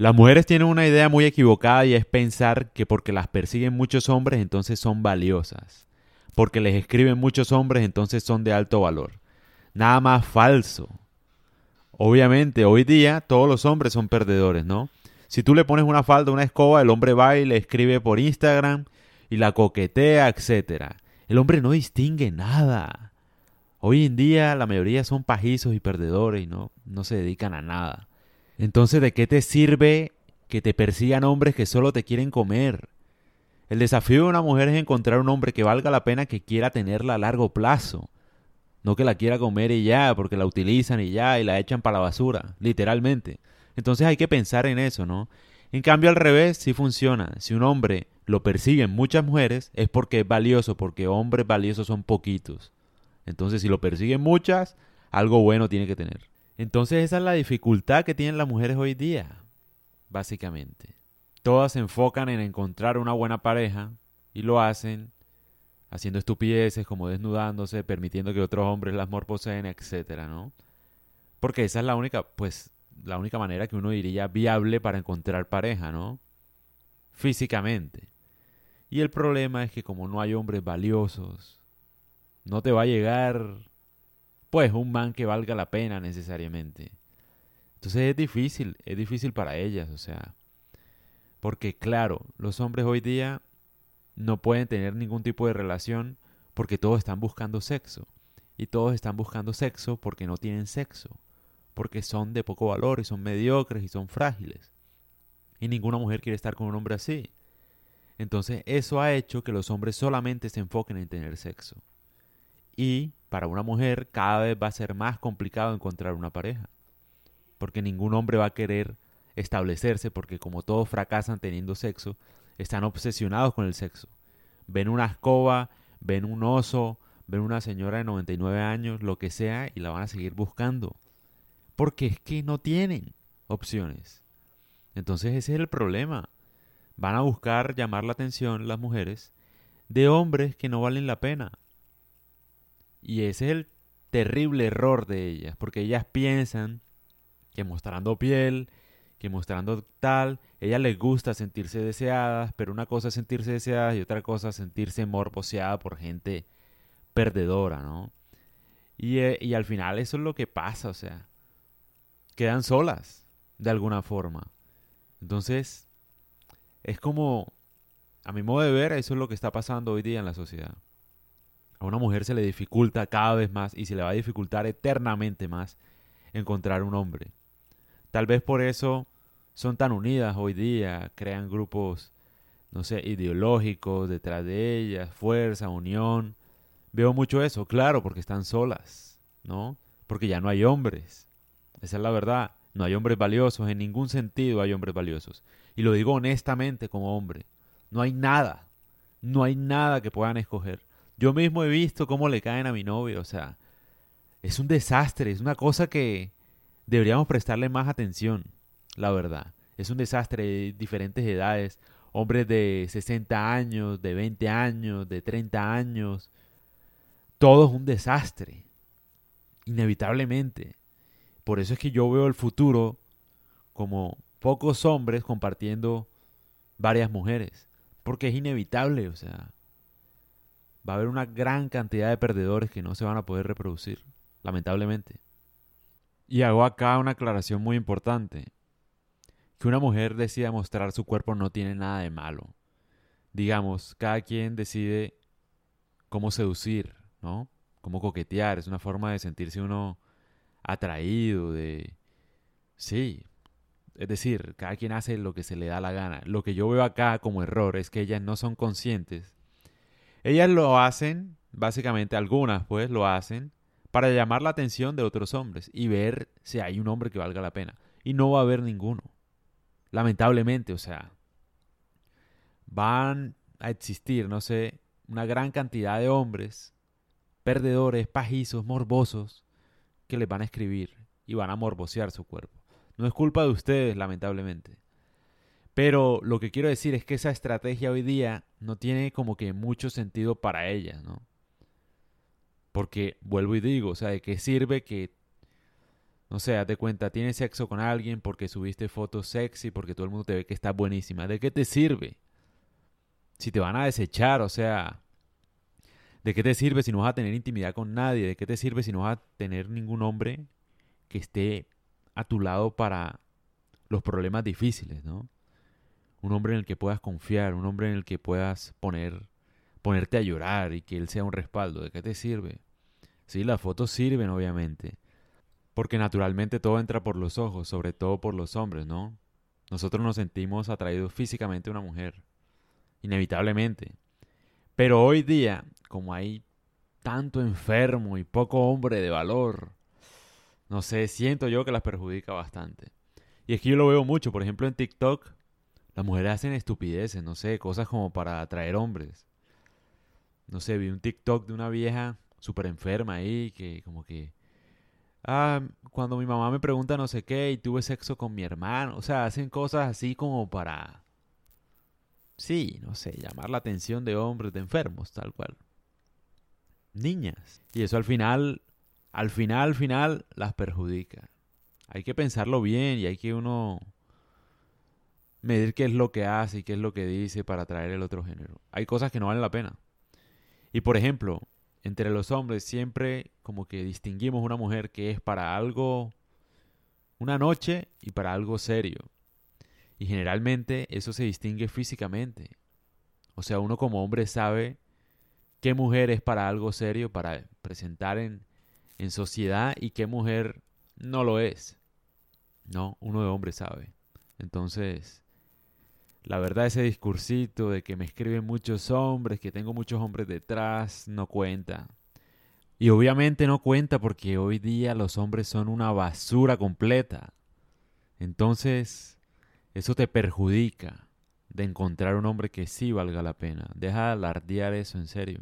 Las mujeres tienen una idea muy equivocada y es pensar que porque las persiguen muchos hombres entonces son valiosas. Porque les escriben muchos hombres entonces son de alto valor. Nada más falso. Obviamente, hoy día todos los hombres son perdedores, ¿no? Si tú le pones una falda, una escoba, el hombre va y le escribe por Instagram y la coquetea, etc. El hombre no distingue nada. Hoy en día la mayoría son pajizos y perdedores y no, no se dedican a nada. Entonces, ¿de qué te sirve que te persigan hombres que solo te quieren comer? El desafío de una mujer es encontrar un hombre que valga la pena que quiera tenerla a largo plazo. No que la quiera comer y ya, porque la utilizan y ya, y la echan para la basura, literalmente. Entonces hay que pensar en eso, ¿no? En cambio, al revés, sí funciona. Si un hombre lo persiguen muchas mujeres, es porque es valioso, porque hombres valiosos son poquitos. Entonces, si lo persiguen muchas, algo bueno tiene que tener. Entonces, esa es la dificultad que tienen las mujeres hoy día, básicamente. Todas se enfocan en encontrar una buena pareja y lo hacen haciendo estupideces como desnudándose, permitiendo que otros hombres las morposeen, etcétera, ¿no? Porque esa es la única, pues, la única manera que uno diría viable para encontrar pareja, ¿no? Físicamente. Y el problema es que como no hay hombres valiosos, no te va a llegar, pues, un man que valga la pena necesariamente. Entonces es difícil, es difícil para ellas, o sea. Porque claro, los hombres hoy día no pueden tener ningún tipo de relación porque todos están buscando sexo. Y todos están buscando sexo porque no tienen sexo porque son de poco valor y son mediocres y son frágiles. Y ninguna mujer quiere estar con un hombre así. Entonces eso ha hecho que los hombres solamente se enfoquen en tener sexo. Y para una mujer cada vez va a ser más complicado encontrar una pareja. Porque ningún hombre va a querer establecerse porque como todos fracasan teniendo sexo, están obsesionados con el sexo. Ven una escoba, ven un oso, ven una señora de 99 años, lo que sea, y la van a seguir buscando porque es que no tienen opciones. Entonces ese es el problema. Van a buscar llamar la atención las mujeres de hombres que no valen la pena. Y ese es el terrible error de ellas, porque ellas piensan que mostrando piel, que mostrando tal, ellas les gusta sentirse deseadas, pero una cosa es sentirse deseadas y otra cosa es sentirse morboseada por gente perdedora, ¿no? Y, eh, y al final eso es lo que pasa, o sea, quedan solas, de alguna forma. Entonces, es como, a mi modo de ver, eso es lo que está pasando hoy día en la sociedad. A una mujer se le dificulta cada vez más y se le va a dificultar eternamente más encontrar un hombre. Tal vez por eso son tan unidas hoy día, crean grupos, no sé, ideológicos detrás de ellas, fuerza, unión. Veo mucho eso, claro, porque están solas, ¿no? Porque ya no hay hombres. Esa es la verdad. No hay hombres valiosos, en ningún sentido hay hombres valiosos. Y lo digo honestamente como hombre. No hay nada. No hay nada que puedan escoger. Yo mismo he visto cómo le caen a mi novio. O sea, es un desastre. Es una cosa que deberíamos prestarle más atención. La verdad. Es un desastre de diferentes edades. Hombres de 60 años, de 20 años, de 30 años. Todo es un desastre. Inevitablemente. Por eso es que yo veo el futuro como pocos hombres compartiendo varias mujeres. Porque es inevitable, o sea, va a haber una gran cantidad de perdedores que no se van a poder reproducir, lamentablemente. Y hago acá una aclaración muy importante. Que una mujer decida mostrar su cuerpo no tiene nada de malo. Digamos, cada quien decide cómo seducir, ¿no? Cómo coquetear. Es una forma de sentirse uno atraído, de... Sí, es decir, cada quien hace lo que se le da la gana. Lo que yo veo acá como error es que ellas no son conscientes. Ellas lo hacen, básicamente algunas pues lo hacen, para llamar la atención de otros hombres y ver si hay un hombre que valga la pena. Y no va a haber ninguno. Lamentablemente, o sea, van a existir, no sé, una gran cantidad de hombres perdedores, pajizos, morbosos, que les van a escribir y van a morbosear su cuerpo. No es culpa de ustedes, lamentablemente. Pero lo que quiero decir es que esa estrategia hoy día no tiene como que mucho sentido para ellas, ¿no? Porque vuelvo y digo, o sea, ¿de qué sirve que no sé, de cuenta, tienes sexo con alguien porque subiste fotos sexy, porque todo el mundo te ve que está buenísima. ¿De qué te sirve? Si te van a desechar, o sea, ¿de qué te sirve si no vas a tener intimidad con nadie? ¿De qué te sirve si no vas a tener ningún hombre que esté a tu lado para los problemas difíciles, ¿no? Un hombre en el que puedas confiar, un hombre en el que puedas poner, ponerte a llorar y que él sea un respaldo. ¿De qué te sirve? Sí, las fotos sirven, obviamente porque naturalmente todo entra por los ojos, sobre todo por los hombres, ¿no? Nosotros nos sentimos atraídos físicamente a una mujer, inevitablemente. Pero hoy día, como hay tanto enfermo y poco hombre de valor, no sé, siento yo que las perjudica bastante. Y es que yo lo veo mucho, por ejemplo en TikTok, las mujeres hacen estupideces, no sé, cosas como para atraer hombres. No sé, vi un TikTok de una vieja súper enferma ahí, que como que ah, cuando mi mamá me pregunta no sé qué y tuve sexo con mi hermano. O sea, hacen cosas así como para, sí, no sé, llamar la atención de hombres, de enfermos, tal cual. Niñas. Y eso al final, al final, al final, las perjudica. Hay que pensarlo bien y hay que uno medir qué es lo que hace y qué es lo que dice para atraer el otro género. Hay cosas que no valen la pena. Y por ejemplo, entre los hombres siempre como que distinguimos una mujer que es para algo, una noche y para algo serio. Y generalmente eso se distingue físicamente. O sea, uno como hombre sabe qué mujer es para algo serio, para presentar en, en sociedad y qué mujer no lo es. No, uno de hombre sabe. Entonces, la verdad ese discursito de que me escriben muchos hombres, que tengo muchos hombres detrás, no cuenta. Y obviamente no cuenta porque hoy día los hombres son una basura completa. Entonces, eso te perjudica de encontrar un hombre que sí valga la pena. Deja de alardear eso en serio.